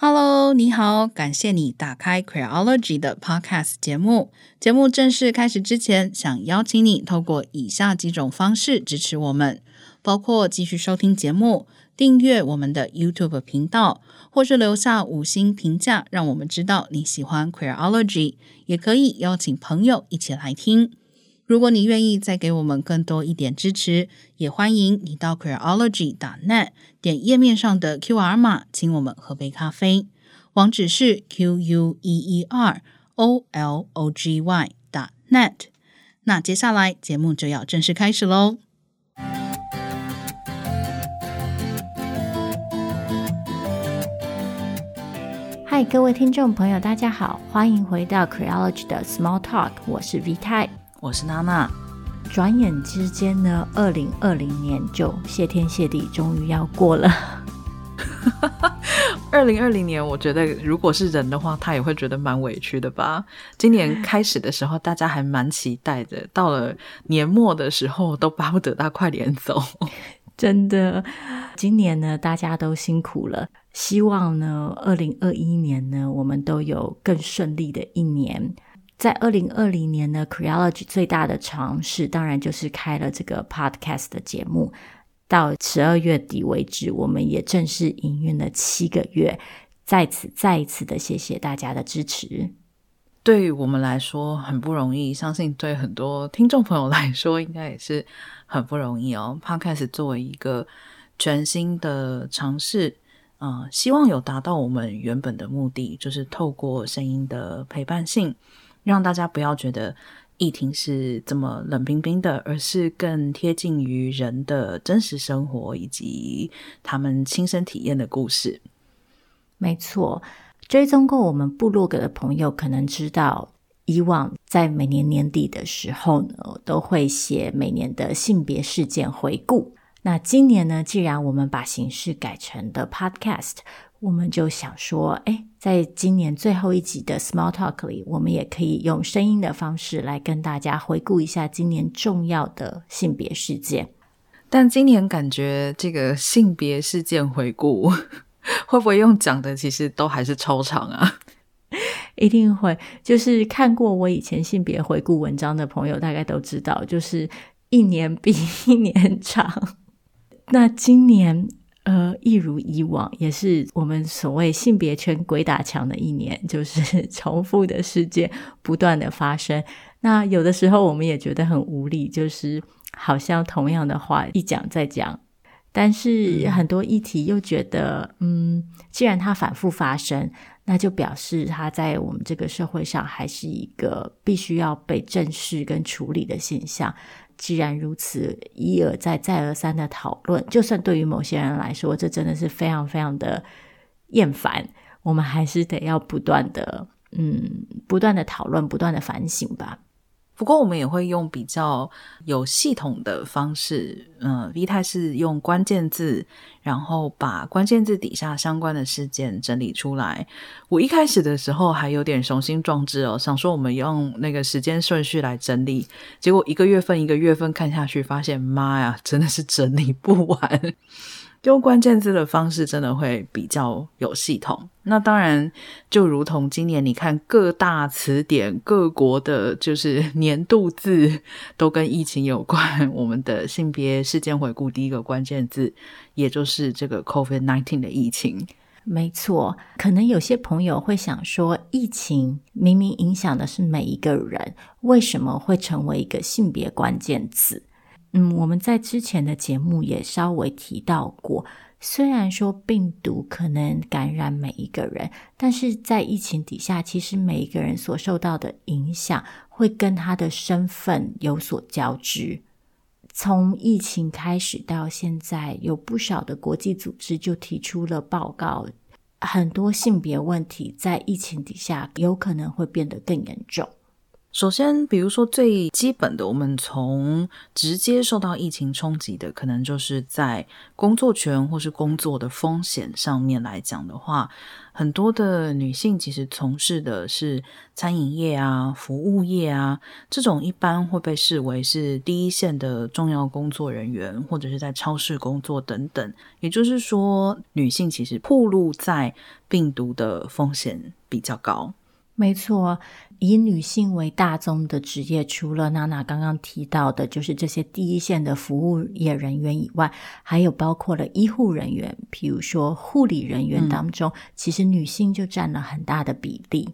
Hello，你好，感谢你打开 Queerology 的 Podcast 节目。节目正式开始之前，想邀请你透过以下几种方式支持我们，包括继续收听节目、订阅我们的 YouTube 频道，或是留下五星评价，让我们知道你喜欢 Queerology。也可以邀请朋友一起来听。如果你愿意再给我们更多一点支持，也欢迎你到 Queerology.net 点页面上的 QR 码，请我们喝杯咖啡。网址是 Q U E E R O L O G Y 打 .net。那接下来节目就要正式开始喽。嗨，各位听众朋友，大家好，欢迎回到 Queerology 的 Small Talk，我是 V 太。我是娜娜。转眼之间呢，二零二零年就谢天谢地，终于要过了。二零二零年，我觉得如果是人的话，他也会觉得蛮委屈的吧。今年开始的时候，大家还蛮期待的，到了年末的时候，都巴不得他快点走。真的，今年呢，大家都辛苦了。希望呢，二零二一年呢，我们都有更顺利的一年。在二零二零年呢，Creology 最大的尝试，当然就是开了这个 Podcast 的节目。到十二月底为止，我们也正式营运了七个月。在此再一次的谢谢大家的支持。对于我们来说很不容易，相信对很多听众朋友来说，应该也是很不容易哦。Podcast 作为一个全新的尝试，啊、希望有达到我们原本的目的，就是透过声音的陪伴性。让大家不要觉得议题是这么冷冰冰的，而是更贴近于人的真实生活以及他们亲身体验的故事。没错，追踪过我们部落格的朋友可能知道，以往在每年年底的时候呢，都会写每年的性别事件回顾。那今年呢，既然我们把形式改成的 Podcast。我们就想说，诶，在今年最后一集的 Small Talk 里，我们也可以用声音的方式来跟大家回顾一下今年重要的性别事件。但今年感觉这个性别事件回顾 会不会用讲的，其实都还是超长啊？一定会，就是看过我以前性别回顾文章的朋友，大概都知道，就是一年比一年长。那今年。呃，一如以往，也是我们所谓性别圈鬼打墙的一年，就是 重复的事件不断的发生。那有的时候我们也觉得很无力，就是好像同样的话一讲再讲，但是很多议题又觉得，嗯，既然它反复发生，那就表示它在我们这个社会上还是一个必须要被正视跟处理的现象。既然如此，一而再、再而三的讨论，就算对于某些人来说，这真的是非常非常的厌烦，我们还是得要不断的，嗯，不断的讨论，不断的反省吧。不过，我们也会用比较有系统的方式，嗯、呃，V 太是用关键字，然后把关键字底下相关的事件整理出来。我一开始的时候还有点雄心壮志哦，想说我们用那个时间顺序来整理，结果一个月份一个月份看下去，发现妈呀，真的是整理不完。用关键字的方式真的会比较有系统。那当然，就如同今年你看各大词典、各国的，就是 年度字都跟疫情有关。我们的性别事件回顾第一个关键字，也就是这个 COVID-19 的疫情。没错，可能有些朋友会想说，疫情明明影响的是每一个人，为什么会成为一个性别关键词？嗯，我们在之前的节目也稍微提到过，虽然说病毒可能感染每一个人，但是在疫情底下，其实每一个人所受到的影响会跟他的身份有所交织。从疫情开始到现在，有不少的国际组织就提出了报告，很多性别问题在疫情底下有可能会变得更严重。首先，比如说最基本的，我们从直接受到疫情冲击的，可能就是在工作权或是工作的风险上面来讲的话，很多的女性其实从事的是餐饮业啊、服务业啊，这种一般会被视为是第一线的重要工作人员，或者是在超市工作等等。也就是说，女性其实暴露在病毒的风险比较高。没错，以女性为大宗的职业，除了娜娜刚刚提到的，就是这些第一线的服务业人员以外，还有包括了医护人员，比如说护理人员当中，嗯、其实女性就占了很大的比例。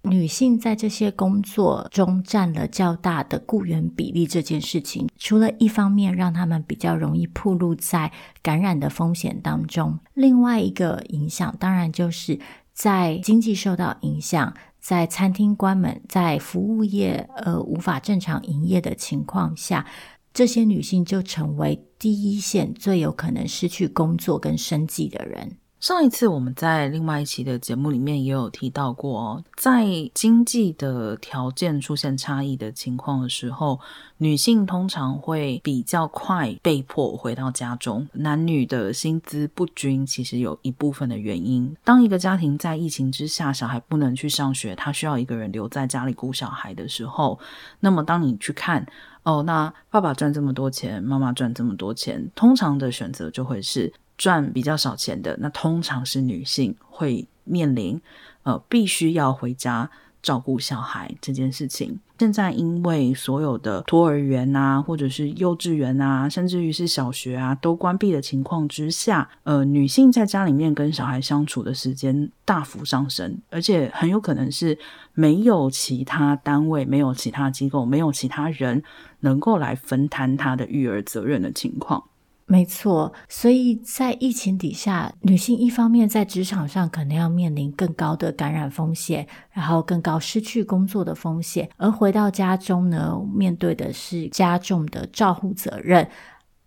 女性在这些工作中占了较大的雇员比例，这件事情，除了一方面让他们比较容易暴露在感染的风险当中，另外一个影响当然就是在经济受到影响。在餐厅关门，在服务业呃无法正常营业的情况下，这些女性就成为第一线最有可能失去工作跟生计的人。上一次我们在另外一期的节目里面也有提到过哦，在经济的条件出现差异的情况的时候，女性通常会比较快被迫回到家中。男女的薪资不均，其实有一部分的原因。当一个家庭在疫情之下，小孩不能去上学，他需要一个人留在家里顾小孩的时候，那么当你去看哦，那爸爸赚这么多钱，妈妈赚这么多钱，通常的选择就会是。赚比较少钱的，那通常是女性会面临，呃，必须要回家照顾小孩这件事情。现在因为所有的托儿园啊，或者是幼稚园啊，甚至于是小学啊，都关闭的情况之下，呃，女性在家里面跟小孩相处的时间大幅上升，而且很有可能是没有其他单位、没有其他机构、没有其他人能够来分摊她的育儿责任的情况。没错，所以在疫情底下，女性一方面在职场上可能要面临更高的感染风险，然后更高失去工作的风险；而回到家中呢，面对的是加重的照护责任。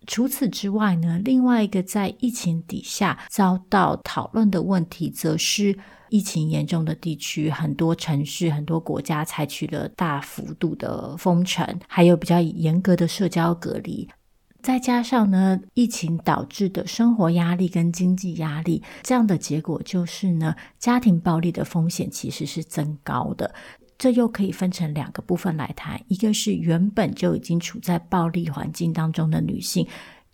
除此之外呢，另外一个在疫情底下遭到讨论的问题，则是疫情严重的地区，很多城市、很多国家采取了大幅度的封城，还有比较严格的社交隔离。再加上呢，疫情导致的生活压力跟经济压力，这样的结果就是呢，家庭暴力的风险其实是增高的。这又可以分成两个部分来谈：一个是原本就已经处在暴力环境当中的女性，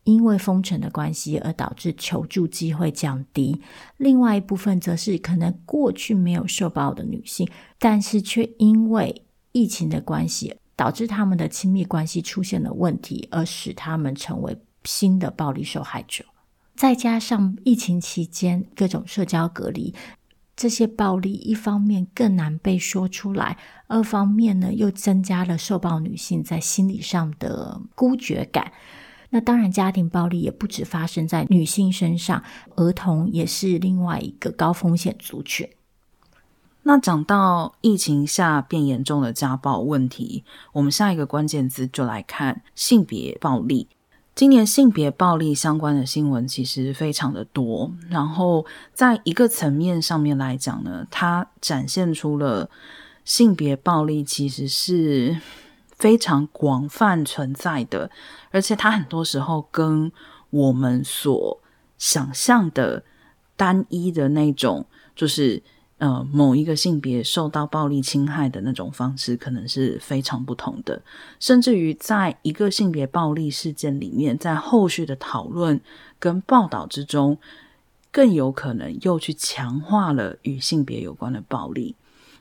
因为封城的关系而导致求助机会降低；另外一部分则是可能过去没有受暴的女性，但是却因为疫情的关系。导致他们的亲密关系出现了问题，而使他们成为新的暴力受害者。再加上疫情期间各种社交隔离，这些暴力一方面更难被说出来，二方面呢又增加了受暴女性在心理上的孤绝感。那当然，家庭暴力也不止发生在女性身上，儿童也是另外一个高风险族群。那讲到疫情下变严重的家暴问题，我们下一个关键字就来看性别暴力。今年性别暴力相关的新闻其实非常的多，然后在一个层面上面来讲呢，它展现出了性别暴力其实是非常广泛存在的，而且它很多时候跟我们所想象的单一的那种就是。呃，某一个性别受到暴力侵害的那种方式，可能是非常不同的。甚至于，在一个性别暴力事件里面，在后续的讨论跟报道之中，更有可能又去强化了与性别有关的暴力。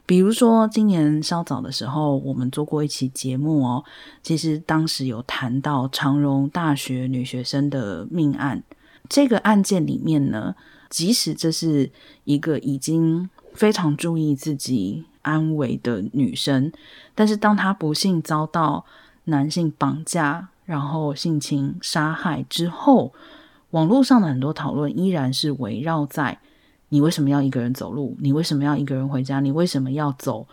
比如说，今年稍早的时候，我们做过一期节目哦，其实当时有谈到长荣大学女学生的命案。这个案件里面呢，即使这是一个已经非常注意自己安危的女生，但是当她不幸遭到男性绑架，然后性侵杀害之后，网络上的很多讨论依然是围绕在你为什么要一个人走路？你为什么要一个人回家？你为什么要走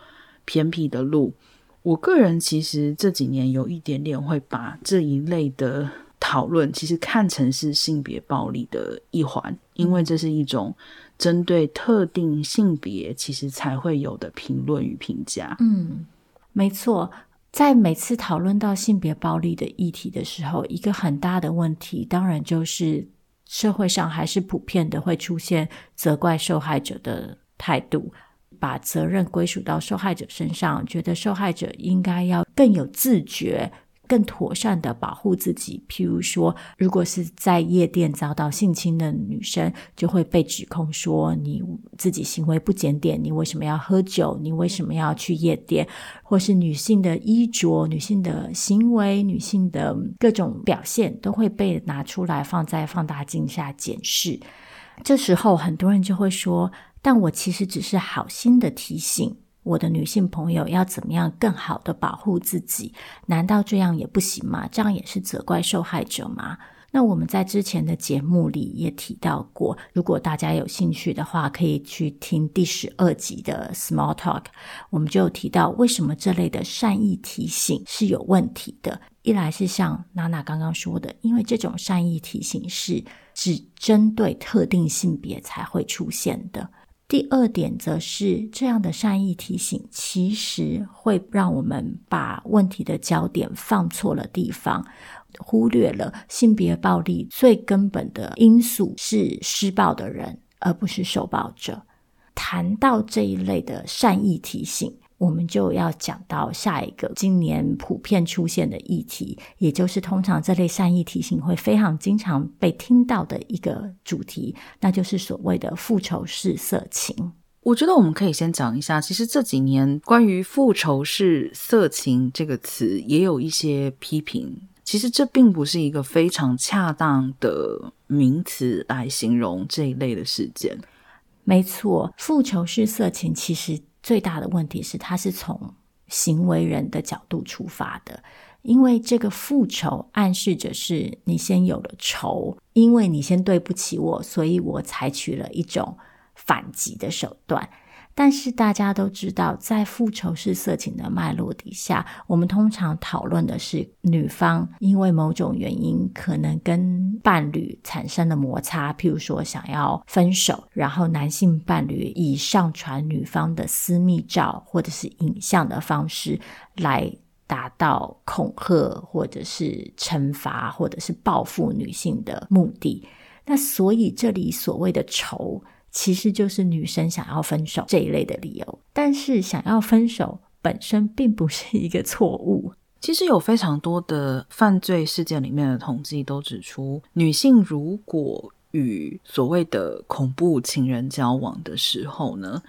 偏僻的路？我个人其实这几年有一点点会把这一类的讨论，其实看成是性别暴力的一环，因为这是一种。针对特定性别，其实才会有的评论与评价。嗯，没错，在每次讨论到性别暴力的议题的时候，一个很大的问题，当然就是社会上还是普遍的会出现责怪受害者的态度，把责任归属到受害者身上，觉得受害者应该要更有自觉。更妥善的保护自己，譬如说，如果是在夜店遭到性侵的女生，就会被指控说你自己行为不检点，你为什么要喝酒？你为什么要去夜店？或是女性的衣着、女性的行为、女性的各种表现，都会被拿出来放在放大镜下检视。这时候，很多人就会说：“但我其实只是好心的提醒。”我的女性朋友要怎么样更好的保护自己？难道这样也不行吗？这样也是责怪受害者吗？那我们在之前的节目里也提到过，如果大家有兴趣的话，可以去听第十二集的 Small Talk。我们就提到为什么这类的善意提醒是有问题的。一来是像娜娜刚刚说的，因为这种善意提醒是只针对特定性别才会出现的。第二点则是这样的善意提醒，其实会让我们把问题的焦点放错了地方，忽略了性别暴力最根本的因素是施暴的人，而不是受暴者。谈到这一类的善意提醒。我们就要讲到下一个今年普遍出现的议题，也就是通常这类善意提醒会非常经常被听到的一个主题，那就是所谓的复仇式色情。我觉得我们可以先讲一下，其实这几年关于复仇式色情这个词也有一些批评，其实这并不是一个非常恰当的名词来形容这一类的事件。没错，复仇式色情其实。最大的问题是，它是从行为人的角度出发的，因为这个复仇暗示着是你先有了仇，因为你先对不起我，所以我采取了一种反击的手段。但是大家都知道，在复仇式色情的脉络底下，我们通常讨论的是女方因为某种原因可能跟伴侣产生了摩擦，譬如说想要分手，然后男性伴侣以上传女方的私密照或者是影像的方式来达到恐吓或者是惩罚或者是报复女性的目的。那所以这里所谓的仇。其实就是女生想要分手这一类的理由，但是想要分手本身并不是一个错误。其实有非常多的犯罪事件里面的统计都指出，女性如果与所谓的恐怖情人交往的时候呢，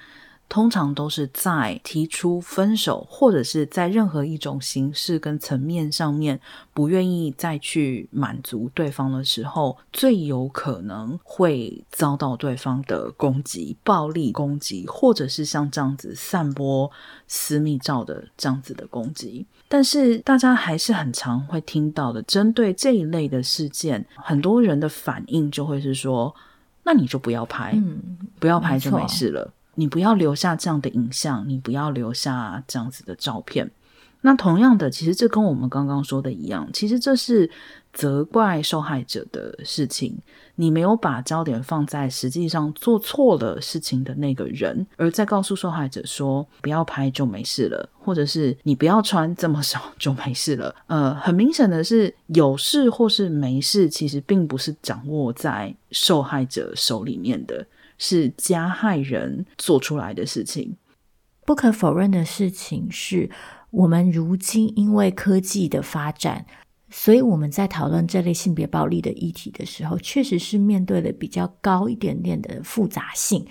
通常都是在提出分手，或者是在任何一种形式跟层面上面不愿意再去满足对方的时候，最有可能会遭到对方的攻击、暴力攻击，或者是像这样子散播私密照的这样子的攻击。但是大家还是很常会听到的，针对这一类的事件，很多人的反应就会是说：“那你就不要拍，嗯，不要拍就没事了。”你不要留下这样的影像，你不要留下这样子的照片。那同样的，其实这跟我们刚刚说的一样，其实这是责怪受害者的事情。你没有把焦点放在实际上做错了事情的那个人，而在告诉受害者说不要拍就没事了，或者是你不要穿这么少就没事了。呃，很明显的是，有事或是没事，其实并不是掌握在受害者手里面的。是加害人做出来的事情。不可否认的事情是，我们如今因为科技的发展，所以我们在讨论这类性别暴力的议题的时候，确实是面对了比较高一点点的复杂性。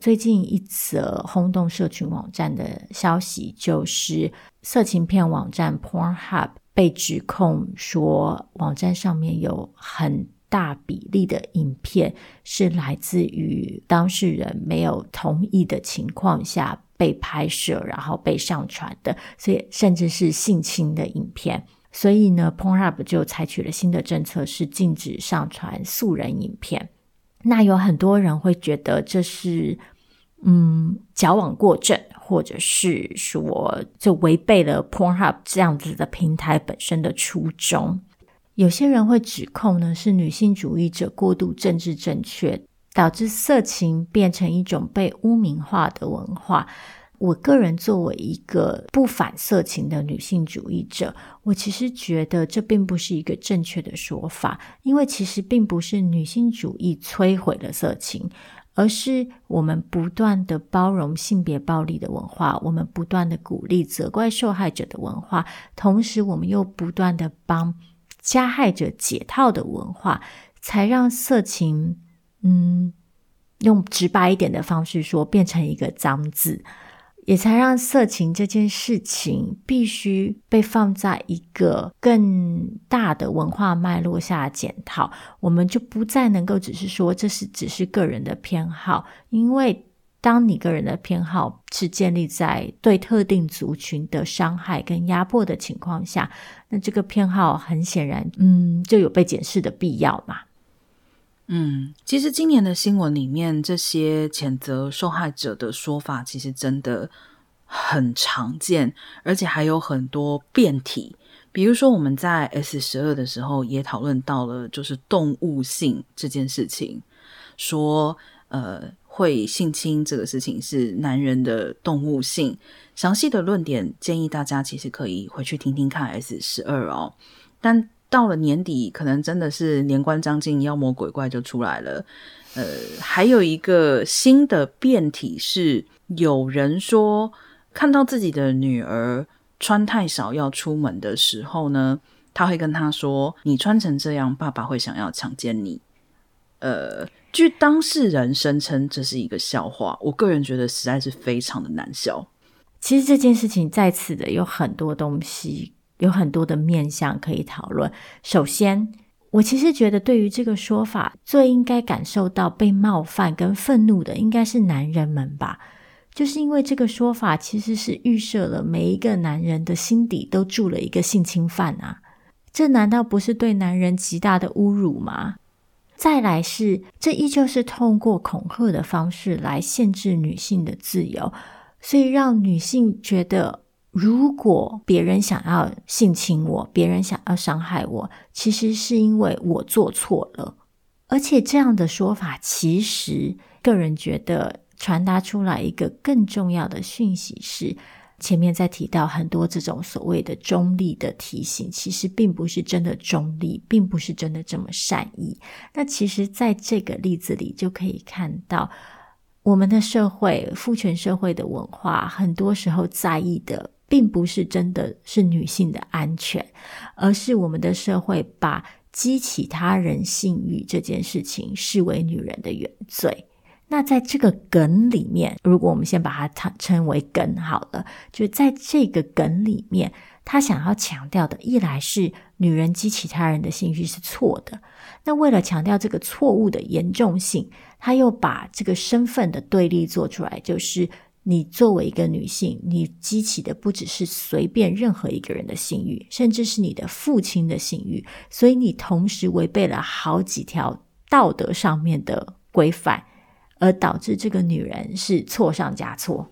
最近一则轰动社群网站的消息，就是色情片网站 Pornhub 被指控说，网站上面有很大比例的影片是来自于当事人没有同意的情况下被拍摄，然后被上传的，所以甚至是性侵的影片。所以呢，Pornhub 就采取了新的政策，是禁止上传素人影片。那有很多人会觉得这是嗯矫枉过正，或者是说就违背了 Pornhub 这样子的平台本身的初衷。有些人会指控呢，是女性主义者过度政治正确，导致色情变成一种被污名化的文化。我个人作为一个不反色情的女性主义者，我其实觉得这并不是一个正确的说法，因为其实并不是女性主义摧毁了色情，而是我们不断的包容性别暴力的文化，我们不断的鼓励责怪受害者的文化，同时我们又不断的帮加害者解套的文化，才让色情，嗯，用直白一点的方式说，变成一个脏字。也才让色情这件事情必须被放在一个更大的文化脉络下检讨，我们就不再能够只是说这是只是个人的偏好，因为当你个人的偏好是建立在对特定族群的伤害跟压迫的情况下，那这个偏好很显然，嗯，就有被检视的必要嘛。嗯，其实今年的新闻里面，这些谴责受害者的说法，其实真的很常见，而且还有很多变体。比如说，我们在 S 十二的时候也讨论到了，就是动物性这件事情，说呃会性侵这个事情是男人的动物性。详细的论点，建议大家其实可以回去听听看 S 十二哦。但到了年底，可能真的是年关将近，妖魔鬼怪就出来了。呃，还有一个新的变体是，有人说看到自己的女儿穿太少要出门的时候呢，他会跟她说：“你穿成这样，爸爸会想要强奸你。”呃，据当事人声称，这是一个笑话。我个人觉得实在是非常的难笑。其实这件事情在此的有很多东西。有很多的面向可以讨论。首先，我其实觉得对于这个说法，最应该感受到被冒犯跟愤怒的，应该是男人们吧？就是因为这个说法其实是预设了每一个男人的心底都住了一个性侵犯啊，这难道不是对男人极大的侮辱吗？再来是，这依旧是通过恐吓的方式来限制女性的自由，所以让女性觉得。如果别人想要性侵我，别人想要伤害我，其实是因为我做错了。而且这样的说法，其实个人觉得传达出来一个更重要的讯息是：前面在提到很多这种所谓的中立的提醒，其实并不是真的中立，并不是真的这么善意。那其实在这个例子里就可以看到，我们的社会，父权社会的文化，很多时候在意的。并不是真的是女性的安全，而是我们的社会把激起他人性欲这件事情视为女人的原罪。那在这个梗里面，如果我们先把它称称为梗好了，就在这个梗里面，他想要强调的，一来是女人激起他人的性欲是错的，那为了强调这个错误的严重性，他又把这个身份的对立做出来，就是。你作为一个女性，你激起的不只是随便任何一个人的性欲，甚至是你的父亲的性欲，所以你同时违背了好几条道德上面的规范，而导致这个女人是错上加错。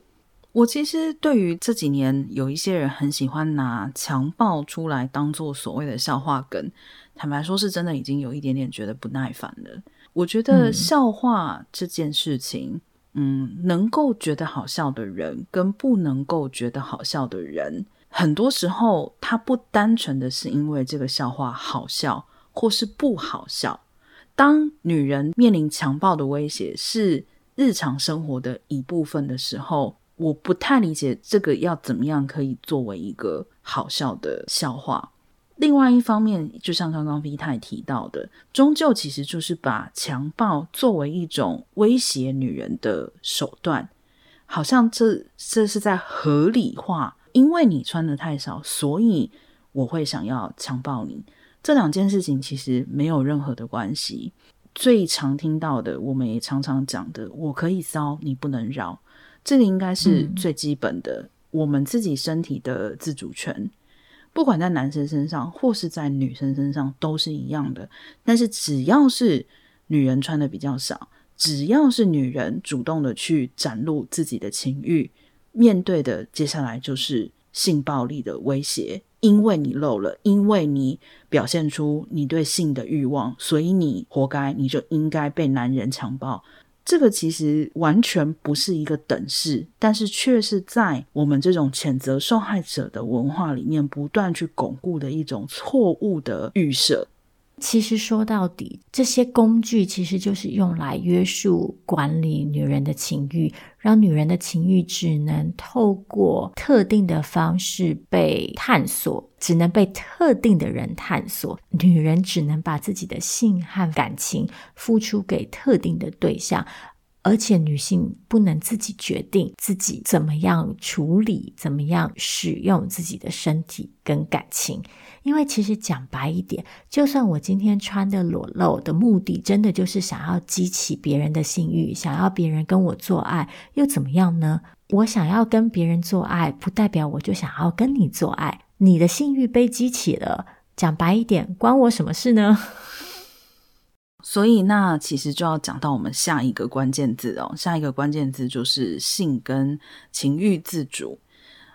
我其实对于这几年有一些人很喜欢拿强暴出来当做所谓的笑话梗，坦白说是真的已经有一点点觉得不耐烦了。我觉得笑话这件事情。嗯嗯，能够觉得好笑的人跟不能够觉得好笑的人，很多时候他不单纯的是因为这个笑话好笑或是不好笑。当女人面临强暴的威胁是日常生活的一部分的时候，我不太理解这个要怎么样可以作为一个好笑的笑话。另外一方面，就像刚刚 V 太提到的，终究其实就是把强暴作为一种威胁女人的手段，好像这这是在合理化，因为你穿的太少，所以我会想要强暴你。这两件事情其实没有任何的关系。最常听到的，我们也常常讲的，我可以骚，你不能扰，这个应该是最基本的，嗯、我们自己身体的自主权。不管在男生身上或是在女生身上都是一样的，但是只要是女人穿的比较少，只要是女人主动的去展露自己的情欲，面对的接下来就是性暴力的威胁，因为你漏了，因为你表现出你对性的欲望，所以你活该，你就应该被男人强暴。这个其实完全不是一个等式，但是却是在我们这种谴责受害者的文化里面不断去巩固的一种错误的预设。其实说到底，这些工具其实就是用来约束、管理女人的情欲，让女人的情欲只能透过特定的方式被探索，只能被特定的人探索。女人只能把自己的性和感情付出给特定的对象。而且女性不能自己决定自己怎么样处理、怎么样使用自己的身体跟感情，因为其实讲白一点，就算我今天穿的裸露的目的，真的就是想要激起别人的性欲，想要别人跟我做爱，又怎么样呢？我想要跟别人做爱，不代表我就想要跟你做爱。你的性欲被激起了，讲白一点，关我什么事呢？所以，那其实就要讲到我们下一个关键字哦。下一个关键字就是性跟情欲自主。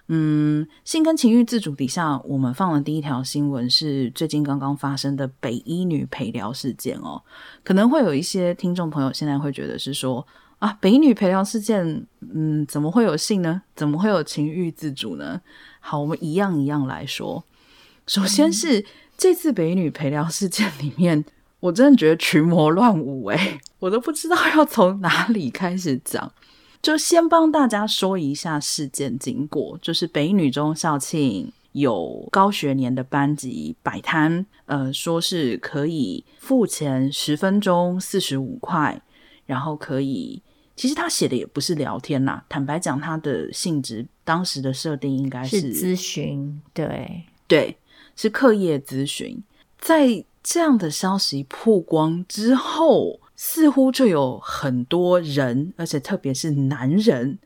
嗯，性跟情欲自主底下，我们放的第一条新闻是最近刚刚发生的北一女陪聊事件哦。可能会有一些听众朋友现在会觉得是说啊，北一女陪聊事件，嗯，怎么会有性呢？怎么会有情欲自主呢？好，我们一样一样来说。首先是、这次北一女陪聊事件里面。我真的觉得群魔乱舞诶，我都不知道要从哪里开始讲。就先帮大家说一下事件经过，就是北女中校庆有高学年的班级摆摊，呃，说是可以付钱十分钟四十五块，然后可以，其实他写的也不是聊天啦，坦白讲，他的性质当时的设定应该是咨询，对对，是课业咨询，在。这样的消息曝光之后，似乎就有很多人，而且特别是男人，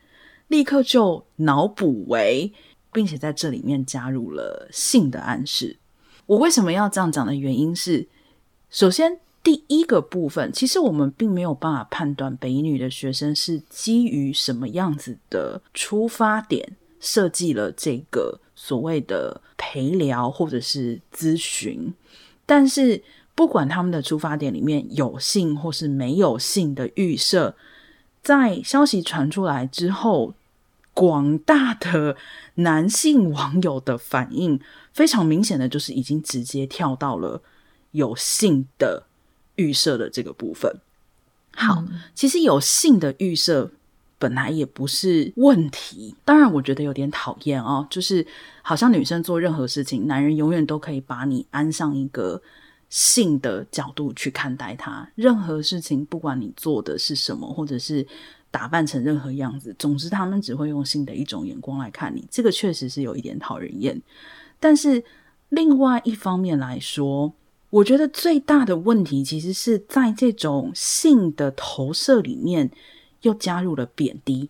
立刻就脑补为，并且在这里面加入了性的暗示。我为什么要这样讲的原因是，首先第一个部分，其实我们并没有办法判断北女的学生是基于什么样子的出发点设计了这个所谓的陪聊或者是咨询。但是，不管他们的出发点里面有性或是没有性的预设，在消息传出来之后，广大的男性网友的反应非常明显的就是已经直接跳到了有性的预设的这个部分。好，嗯、其实有性的预设本来也不是问题，当然我觉得有点讨厌哦，就是。好像女生做任何事情，男人永远都可以把你安上一个性的角度去看待他。任何事情，不管你做的是什么，或者是打扮成任何样子，总之他们只会用性的一种眼光来看你。这个确实是有一点讨人厌。但是另外一方面来说，我觉得最大的问题其实是在这种性的投射里面又加入了贬低。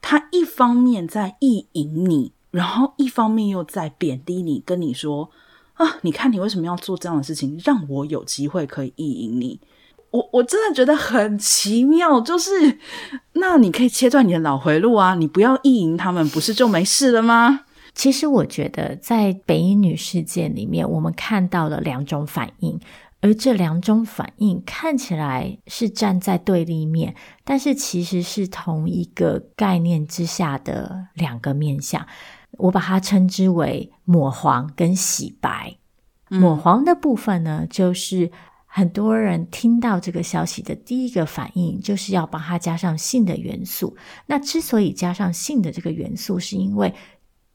他一方面在意淫你。然后一方面又在贬低你，跟你说啊，你看你为什么要做这样的事情，让我有机会可以意淫你？我我真的觉得很奇妙，就是那你可以切断你的脑回路啊，你不要意淫他们，不是就没事了吗？其实我觉得在北一女事件里面，我们看到了两种反应，而这两种反应看起来是站在对立面，但是其实是同一个概念之下的两个面向。我把它称之为抹黄跟洗白。抹黄的部分呢，就是很多人听到这个消息的第一个反应，就是要帮它加上性的元素。那之所以加上性的这个元素，是因为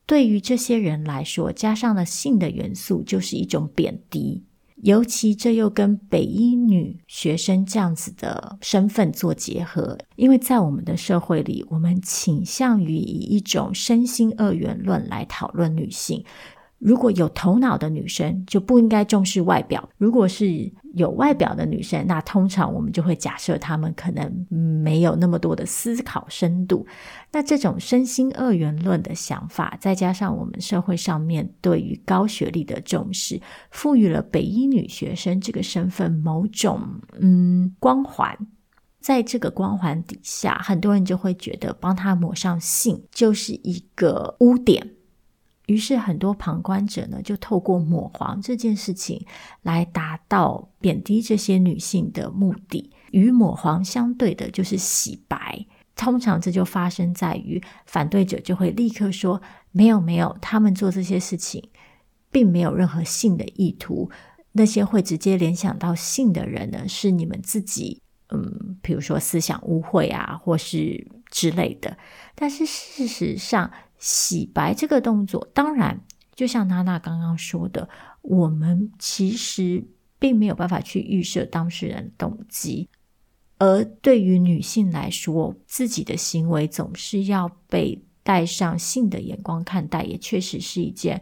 对于这些人来说，加上了性的元素就是一种贬低。尤其这又跟北一女学生这样子的身份做结合，因为在我们的社会里，我们倾向于以一种身心二元论来讨论女性。如果有头脑的女生就不应该重视外表，如果是有外表的女生，那通常我们就会假设她们可能没有那么多的思考深度。那这种身心二元论的想法，再加上我们社会上面对于高学历的重视，赋予了北一女学生这个身份某种嗯光环。在这个光环底下，很多人就会觉得帮她抹上性就是一个污点。于是，很多旁观者呢，就透过抹黄这件事情来达到贬低这些女性的目的。与抹黄相对的就是洗白。通常这就发生在于反对者就会立刻说：“没有，没有，他们做这些事情并没有任何性的意图。那些会直接联想到性的人呢，是你们自己，嗯，比如说思想污秽啊，或是之类的。但是事实上，洗白这个动作，当然就像娜娜刚刚说的，我们其实并没有办法去预设当事人动机。”而对于女性来说，自己的行为总是要被带上性的眼光看待，也确实是一件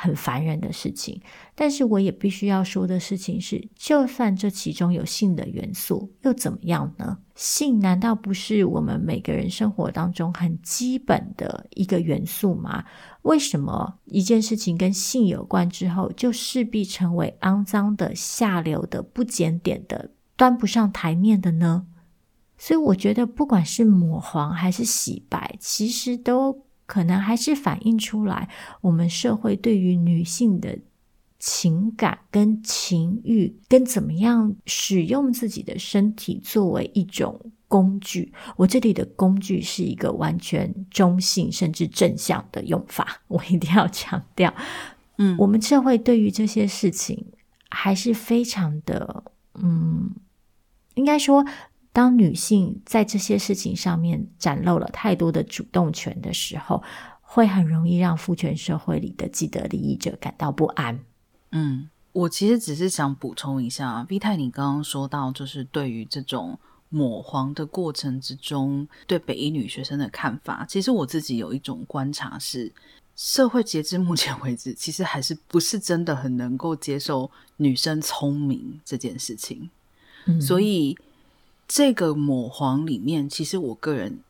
很烦人的事情。但是我也必须要说的事情是，就算这其中有性的元素，又怎么样呢？性难道不是我们每个人生活当中很基本的一个元素吗？为什么一件事情跟性有关之后，就势必成为肮脏的、下流的、不检点的？端不上台面的呢？所以我觉得，不管是抹黄还是洗白，其实都可能还是反映出来我们社会对于女性的情感跟情欲，跟怎么样使用自己的身体作为一种工具。我这里的工具是一个完全中性甚至正向的用法，我一定要强调。嗯，我们社会对于这些事情还是非常的，嗯。应该说，当女性在这些事情上面展露了太多的主动权的时候，会很容易让父权社会里的既得利益者感到不安。嗯，我其实只是想补充一下，V 太，你刚刚说到，就是对于这种抹黄的过程之中，对北医女学生的看法，其实我自己有一种观察是，社会截至目前为止，其实还是不是真的很能够接受女生聪明这件事情。所以，这个抹黄里面，其实我个人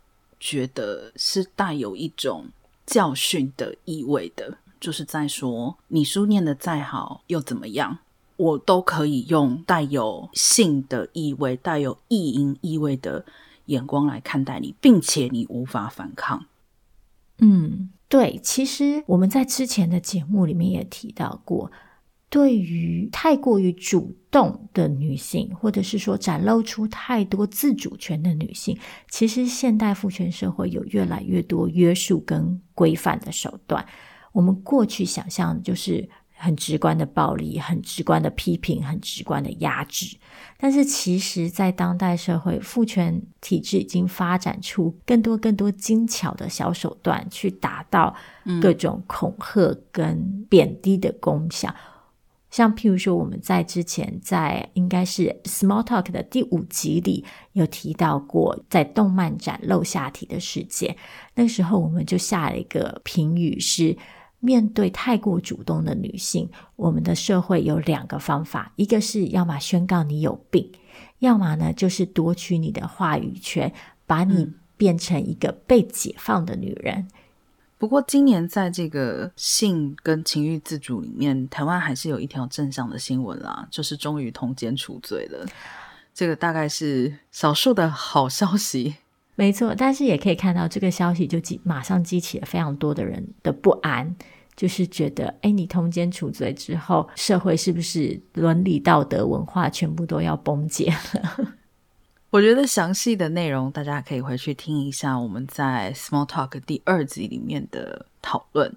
觉得是带有一种教训的意味的，就是在说，你书念得再好又怎么样，我都可以用带有性的意味、带有意淫意味的眼光来看待你，并且你无法反抗。嗯，对，其实我们在之前的节目里面也提到过。对于太过于主动的女性，或者是说展露出太多自主权的女性，其实现代父权社会有越来越多约束跟规范的手段。我们过去想象就是很直观的暴力、很直观的批评、很直观的压制，但是其实，在当代社会，父权体制已经发展出更多更多精巧的小手段，去达到各种恐吓跟贬低的功效。像譬如说，我们在之前在应该是 Small Talk 的第五集里有提到过，在动漫展露下体的事件。那时候我们就下了一个评语是：面对太过主动的女性，我们的社会有两个方法，一个是要么宣告你有病，要么呢就是夺取你的话语权，把你变成一个被解放的女人。嗯不过，今年在这个性跟情欲自主里面，台湾还是有一条正向的新闻啦，就是终于通奸除罪了。这个大概是少数的好消息。没错，但是也可以看到这个消息就激马上激起了非常多的人的不安，就是觉得，哎，你通奸除罪之后，社会是不是伦理道德文化全部都要崩解了？我觉得详细的内容大家可以回去听一下我们在 Small Talk 第二集里面的讨论。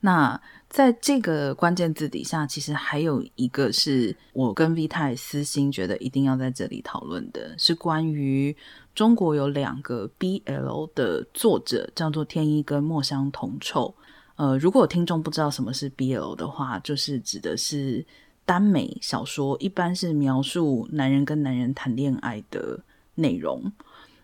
那在这个关键字底下，其实还有一个是我跟 V 太私心觉得一定要在这里讨论的，是关于中国有两个 BL 的作者，叫做天一跟墨香铜臭。呃，如果听众不知道什么是 BL 的话，就是指的是。耽美小说一般是描述男人跟男人谈恋爱的内容。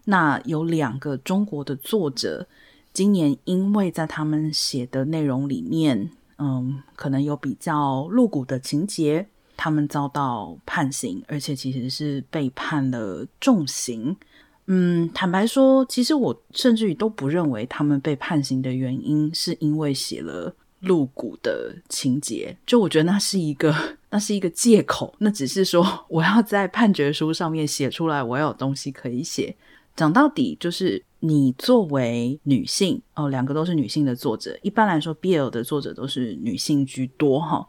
那有两个中国的作者，今年因为在他们写的内容里面，嗯，可能有比较露骨的情节，他们遭到判刑，而且其实是被判了重刑。嗯，坦白说，其实我甚至于都不认为他们被判刑的原因是因为写了。露骨的情节，就我觉得那是一个，那是一个借口。那只是说，我要在判决书上面写出来，我要有东西可以写。讲到底，就是你作为女性哦，两个都是女性的作者。一般来说，BL 的作者都是女性居多哈。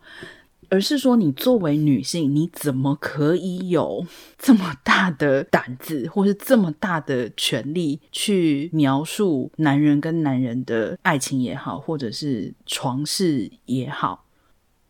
而是说你作为女性，你怎么可以有这么大的胆子，或是这么大的权利去描述男人跟男人的爱情也好，或者是床事也好？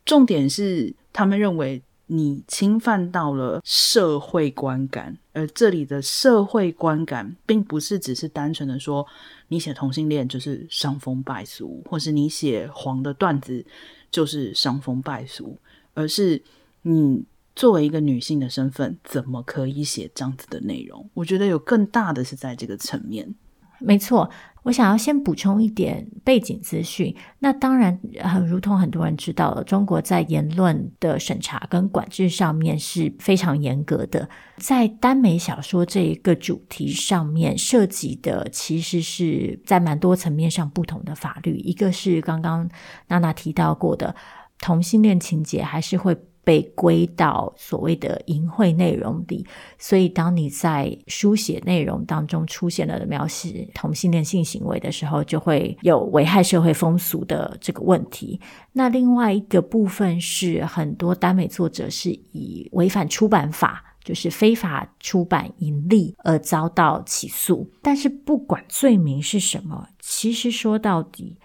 重点是他们认为你侵犯到了社会观感，而这里的社会观感，并不是只是单纯的说你写同性恋就是伤风败俗，或是你写黄的段子就是伤风败俗。而是你作为一个女性的身份，怎么可以写这样子的内容？我觉得有更大的是在这个层面。没错，我想要先补充一点背景资讯。那当然，很如同很多人知道了，中国在言论的审查跟管制上面是非常严格的。在耽美小说这一个主题上面，涉及的其实是在蛮多层面上不同的法律。一个是刚刚娜娜提到过的。同性恋情节还是会被归到所谓的淫秽内容里，所以当你在书写内容当中出现了描写同性恋性行为的时候，就会有危害社会风俗的这个问题。那另外一个部分是，很多耽美作者是以违反出版法，就是非法出版盈利而遭到起诉。但是不管罪名是什么，其实说到底。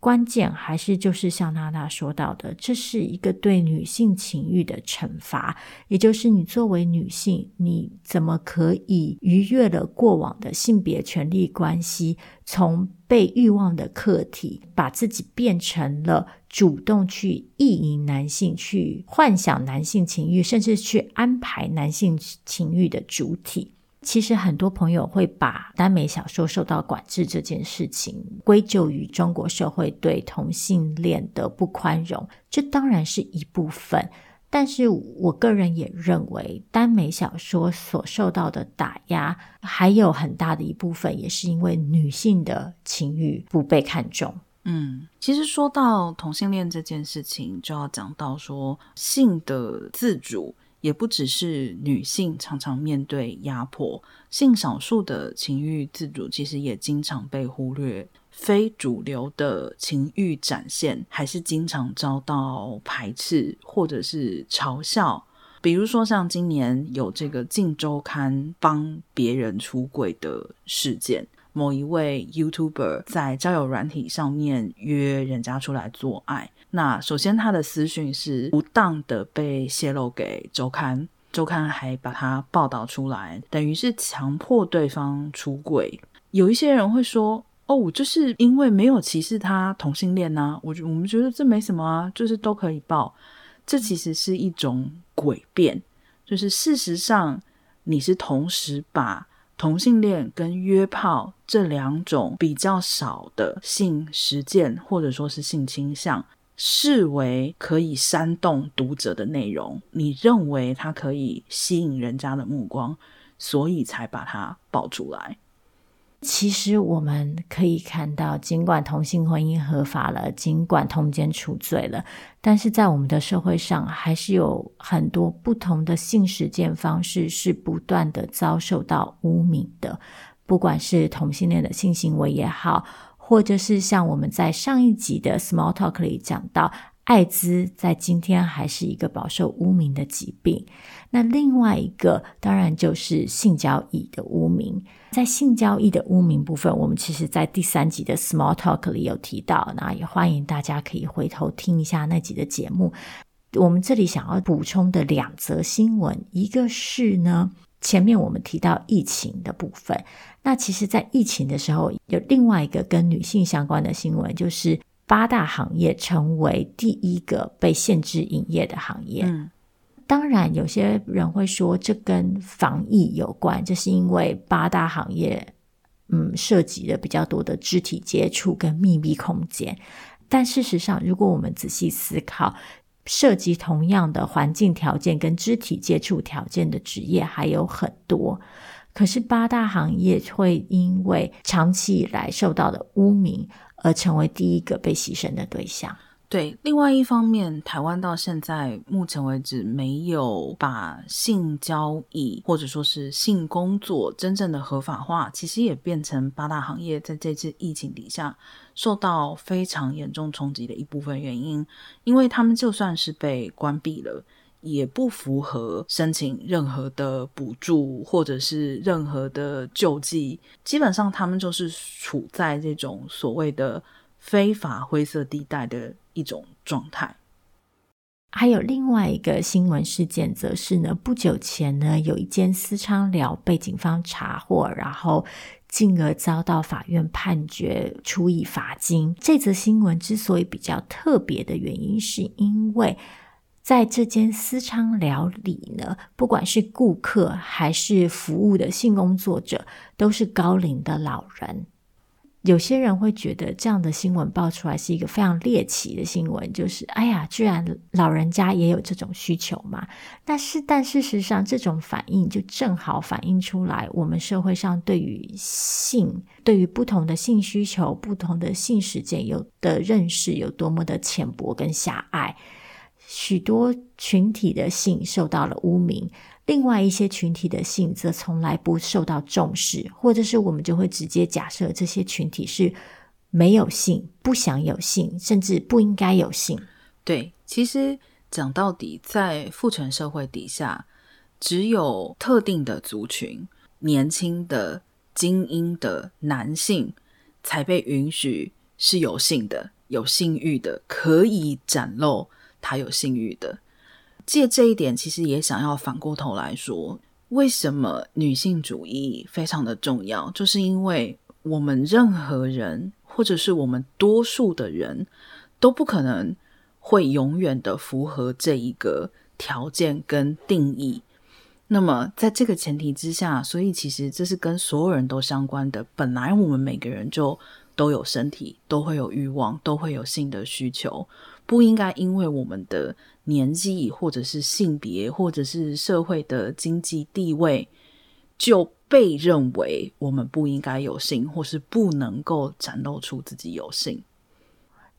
关键还是就是像娜娜说到的，这是一个对女性情欲的惩罚，也就是你作为女性，你怎么可以逾越了过往的性别权利关系，从被欲望的客体，把自己变成了主动去意淫男性、去幻想男性情欲，甚至去安排男性情欲的主体。其实很多朋友会把耽美小说受到管制这件事情归咎于中国社会对同性恋的不宽容，这当然是一部分。但是我个人也认为，耽美小说所受到的打压还有很大的一部分，也是因为女性的情欲不被看重。嗯，其实说到同性恋这件事情，就要讲到说性的自主。也不只是女性常常面对压迫，性少数的情欲自主其实也经常被忽略，非主流的情欲展现还是经常遭到排斥或者是嘲笑。比如说像今年有这个《镜周刊》帮别人出轨的事件。某一位 YouTuber 在交友软体上面约人家出来做爱，那首先他的私讯是不当的被泄露给周刊，周刊还把他报道出来，等于是强迫对方出轨。有一些人会说：“哦，就是因为没有歧视他同性恋呐，我我们觉得这没什么啊，就是都可以报。”这其实是一种诡辩，就是事实上你是同时把。同性恋跟约炮这两种比较少的性实践，或者说是性倾向，视为可以煽动读者的内容，你认为它可以吸引人家的目光，所以才把它爆出来。其实我们可以看到，尽管同性婚姻合法了，尽管通奸除罪了，但是在我们的社会上，还是有很多不同的性实践方式是不断的遭受到污名的。不管是同性恋的性行为也好，或者是像我们在上一集的 Small Talk 里讲到，艾滋在今天还是一个饱受污名的疾病。那另外一个，当然就是性交易的污名。在性交易的污名部分，我们其实在第三集的 Small Talk 里有提到，那也欢迎大家可以回头听一下那集的节目。我们这里想要补充的两则新闻，一个是呢，前面我们提到疫情的部分，那其实，在疫情的时候，有另外一个跟女性相关的新闻，就是八大行业成为第一个被限制营业的行业。嗯当然，有些人会说这跟防疫有关，这是因为八大行业，嗯，涉及了比较多的肢体接触跟密闭空间。但事实上，如果我们仔细思考，涉及同样的环境条件跟肢体接触条件的职业还有很多。可是八大行业会因为长期以来受到的污名，而成为第一个被牺牲的对象。对，另外一方面，台湾到现在目前为止没有把性交易或者说是性工作真正的合法化，其实也变成八大行业在这次疫情底下受到非常严重冲击的一部分原因，因为他们就算是被关闭了，也不符合申请任何的补助或者是任何的救济，基本上他们就是处在这种所谓的非法灰色地带的一种状态。还有另外一个新闻事件，则是呢，不久前呢，有一间私娼寮被警方查获，然后进而遭到法院判决处以罚金。这则新闻之所以比较特别的原因，是因为在这间私娼寮里呢，不管是顾客还是服务的性工作者，都是高龄的老人。有些人会觉得这样的新闻爆出来是一个非常猎奇的新闻，就是哎呀，居然老人家也有这种需求嘛？但是，但事实上，这种反应就正好反映出来，我们社会上对于性、对于不同的性需求、不同的性实践有的认识有多么的浅薄跟狭隘，许多群体的性受到了污名。另外一些群体的性则从来不受到重视，或者是我们就会直接假设这些群体是没有性、不想有性，甚至不应该有性。对，其实讲到底，在父权社会底下，只有特定的族群、年轻的精英的男性才被允许是有性的、有性欲的，可以展露他有性欲的。借这一点，其实也想要反过头来说，为什么女性主义非常的重要？就是因为我们任何人，或者是我们多数的人，都不可能会永远的符合这一个条件跟定义。那么，在这个前提之下，所以其实这是跟所有人都相关的。本来我们每个人就都有身体，都会有欲望，都会有性的需求，不应该因为我们的。年纪，或者是性别，或者是社会的经济地位，就被认为我们不应该有性，或是不能够展露出自己有性。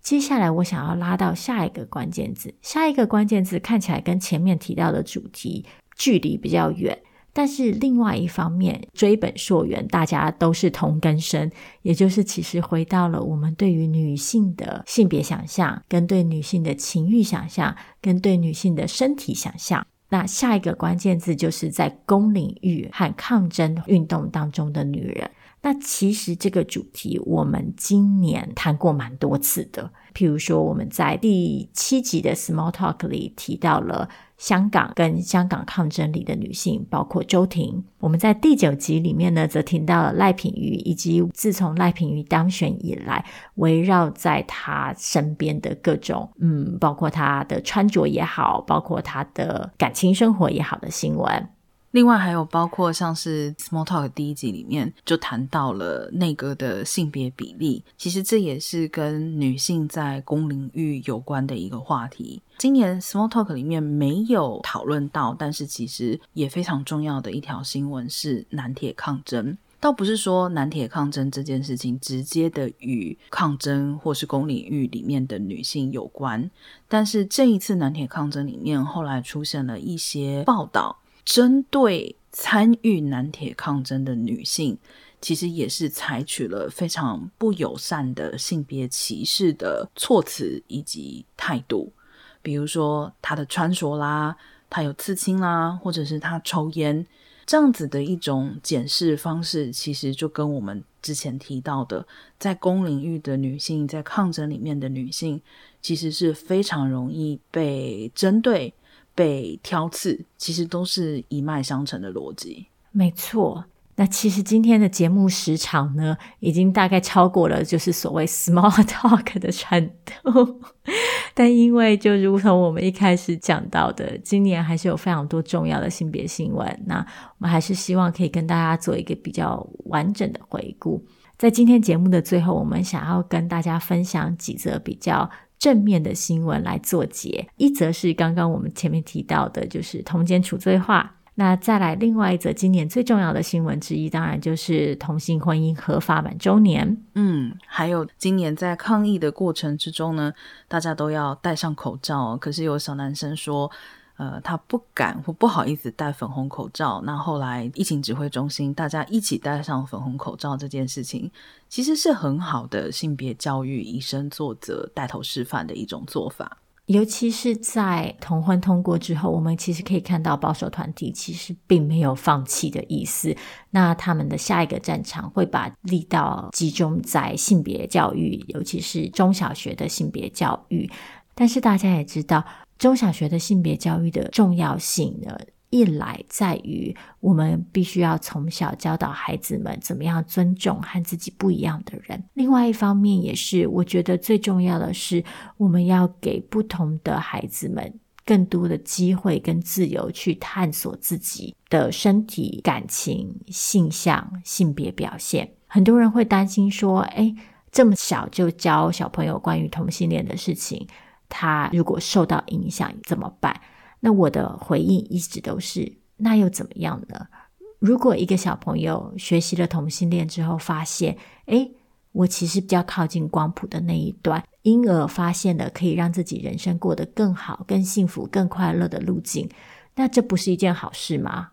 接下来，我想要拉到下一个关键字，下一个关键字看起来跟前面提到的主题距离比较远。但是另外一方面，追本溯源，大家都是同根生，也就是其实回到了我们对于女性的性别想象，跟对女性的情欲想象，跟对女性的身体想象。那下一个关键字就是在公领域和抗争运动当中的女人。那其实这个主题我们今年谈过蛮多次的，譬如说我们在第七集的 Small Talk 里提到了。香港跟香港抗争里的女性，包括周婷。我们在第九集里面呢，则听到了赖品妤，以及自从赖品妤当选以来，围绕在她身边的各种，嗯，包括她的穿着也好，包括她的感情生活也好的新闻。另外还有包括像是 Small Talk 第一集里面就谈到了内阁的性别比例，其实这也是跟女性在公领域有关的一个话题。今年 Small Talk 里面没有讨论到，但是其实也非常重要的一条新闻是南铁抗争。倒不是说南铁抗争这件事情直接的与抗争或是公领域里面的女性有关，但是这一次南铁抗争里面后来出现了一些报道。针对参与南铁抗争的女性，其实也是采取了非常不友善的性别歧视的措辞以及态度，比如说她的穿着啦，她有刺青啦，或者是她抽烟，这样子的一种检视方式，其实就跟我们之前提到的，在公领域的女性，在抗争里面的女性，其实是非常容易被针对。被挑刺，其实都是一脉相承的逻辑。没错，那其实今天的节目时长呢，已经大概超过了就是所谓 small talk 的程度。但因为就如同我们一开始讲到的，今年还是有非常多重要的性别新闻，那我们还是希望可以跟大家做一个比较完整的回顾。在今天节目的最后，我们想要跟大家分享几则比较。正面的新闻来做结，一则是刚刚我们前面提到的，就是通奸处罪化；那再来另外一则今年最重要的新闻之一，当然就是同性婚姻合法满周年。嗯，还有今年在抗疫的过程之中呢，大家都要戴上口罩。可是有小男生说，呃，他不敢或不好意思戴粉红口罩。那后来疫情指挥中心大家一起戴上粉红口罩这件事情，其实是很好的性别教育，以身作则，带头示范的一种做法。尤其是在同婚通过之后，我们其实可以看到保守团体其实并没有放弃的意思。那他们的下一个战场会把力道集中在性别教育，尤其是中小学的性别教育。但是大家也知道，中小学的性别教育的重要性呢？一来在于我们必须要从小教导孩子们怎么样尊重和自己不一样的人，另外一方面也是我觉得最重要的是，我们要给不同的孩子们更多的机会跟自由去探索自己的身体、感情、性向、性别表现。很多人会担心说：“哎，这么小就教小朋友关于同性恋的事情，他如果受到影响怎么办？”那我的回应一直都是，那又怎么样呢？如果一个小朋友学习了同性恋之后，发现，诶，我其实比较靠近光谱的那一端，因而发现了可以让自己人生过得更好、更幸福、更快乐的路径，那这不是一件好事吗？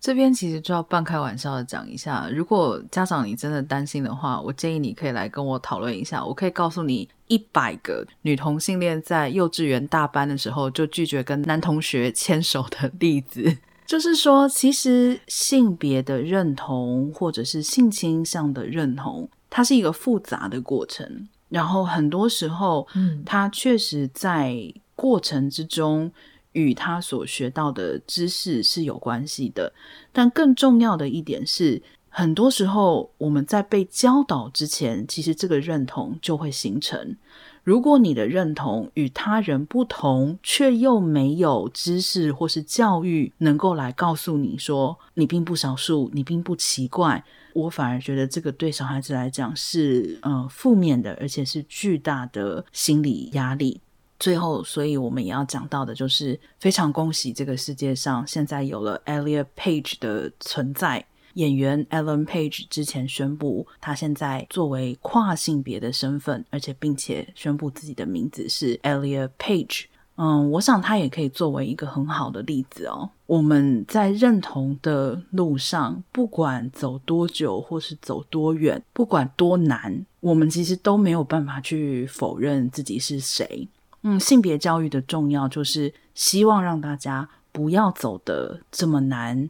这边其实就要半开玩笑的讲一下，如果家长你真的担心的话，我建议你可以来跟我讨论一下。我可以告诉你一百个女同性恋在幼稚园大班的时候就拒绝跟男同学牵手的例子。就是说，其实性别的认同或者是性倾向的认同，它是一个复杂的过程。然后很多时候，嗯，它确实在过程之中。与他所学到的知识是有关系的，但更重要的一点是，很多时候我们在被教导之前，其实这个认同就会形成。如果你的认同与他人不同，却又没有知识或是教育能够来告诉你说你并不少数，你并不奇怪，我反而觉得这个对小孩子来讲是呃负面的，而且是巨大的心理压力。最后，所以我们也要讲到的，就是非常恭喜这个世界上现在有了 Elliot Page 的存在。演员 Ellen Page 之前宣布，他现在作为跨性别的身份，而且并且宣布自己的名字是 Elliot Page。嗯，我想他也可以作为一个很好的例子哦。我们在认同的路上，不管走多久或是走多远，不管多难，我们其实都没有办法去否认自己是谁。嗯，性别教育的重要就是希望让大家不要走得这么难、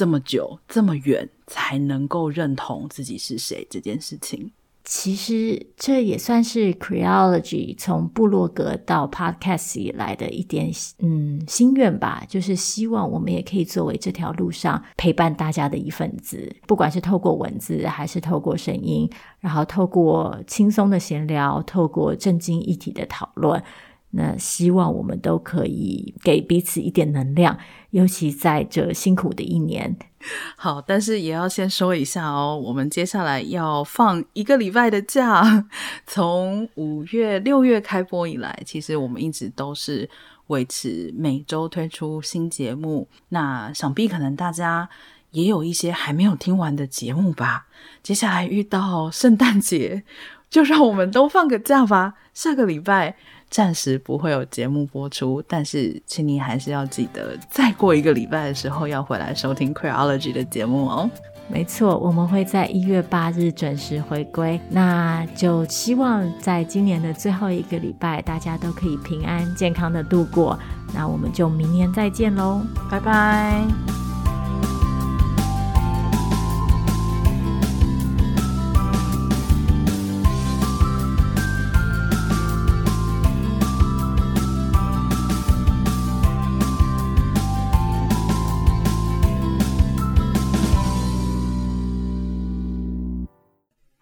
这么久、这么远，才能够认同自己是谁这件事情。其实这也算是 Creology 从部落格到 Podcast 以来的一点嗯心愿吧，就是希望我们也可以作为这条路上陪伴大家的一份子，不管是透过文字还是透过声音，然后透过轻松的闲聊，透过正经议题的讨论。那希望我们都可以给彼此一点能量，尤其在这辛苦的一年。好，但是也要先说一下哦，我们接下来要放一个礼拜的假。从五月、六月开播以来，其实我们一直都是维持每周推出新节目。那想必可能大家也有一些还没有听完的节目吧？接下来遇到圣诞节，就让我们都放个假吧。下个礼拜。暂时不会有节目播出，但是请你还是要记得，再过一个礼拜的时候要回来收听 Queerology 的节目哦。没错，我们会在一月八日准时回归，那就希望在今年的最后一个礼拜，大家都可以平安健康的度过。那我们就明年再见喽，拜拜。